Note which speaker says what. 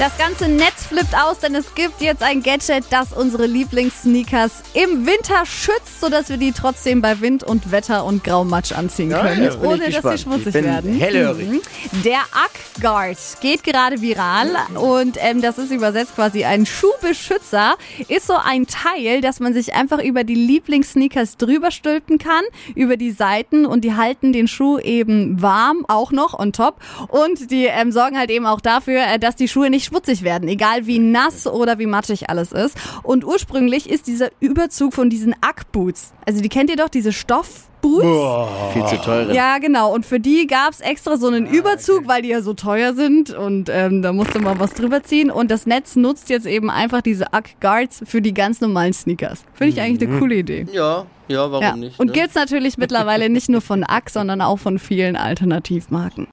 Speaker 1: Das ganze Netz flippt aus, denn es gibt jetzt ein Gadget, das unsere Lieblingssneakers im Winter schützt, sodass wir die trotzdem bei Wind und Wetter und Graumatsch anziehen
Speaker 2: Ja,
Speaker 1: können,
Speaker 2: ich
Speaker 1: ohne dass sie schmutzig werden.
Speaker 2: hellhörig.
Speaker 1: Mhm. Der Ack Guard geht gerade viral und ähm, das ist übersetzt quasi ein Schuhbeschützer. Ist so ein Teil, dass man sich einfach über die Lieblingssneakers drüber stülpen kann, über die Seiten und die halten den Schuh eben warm, auch noch on top. Und die ähm, sorgen halt eben auch dafür, äh, dass die Schuhe nicht schmutzig werden, egal wie nass oder wie matschig alles ist. Und ursprünglich ist dieser Überzug von diesen Ack-Boots, also die kennt ihr doch, diese Stoffboots.
Speaker 2: Viel zu teure.
Speaker 1: Ja, genau. Und für die gab's extra so einen Überzug, weil die ja so teuer sind. Und ähm, da musste man was drüber ziehen. Und das Netz nutzt jetzt eben einfach diese Uck Guards für die ganz normalen Sneakers. Finde ich eigentlich eine coole Idee.
Speaker 3: Ja, ja, warum
Speaker 1: Ja.
Speaker 3: nicht?
Speaker 1: Und
Speaker 3: ne?
Speaker 1: gibt's natürlich mittlerweile nicht nur von Uck, sondern auch von vielen Alternativmarken.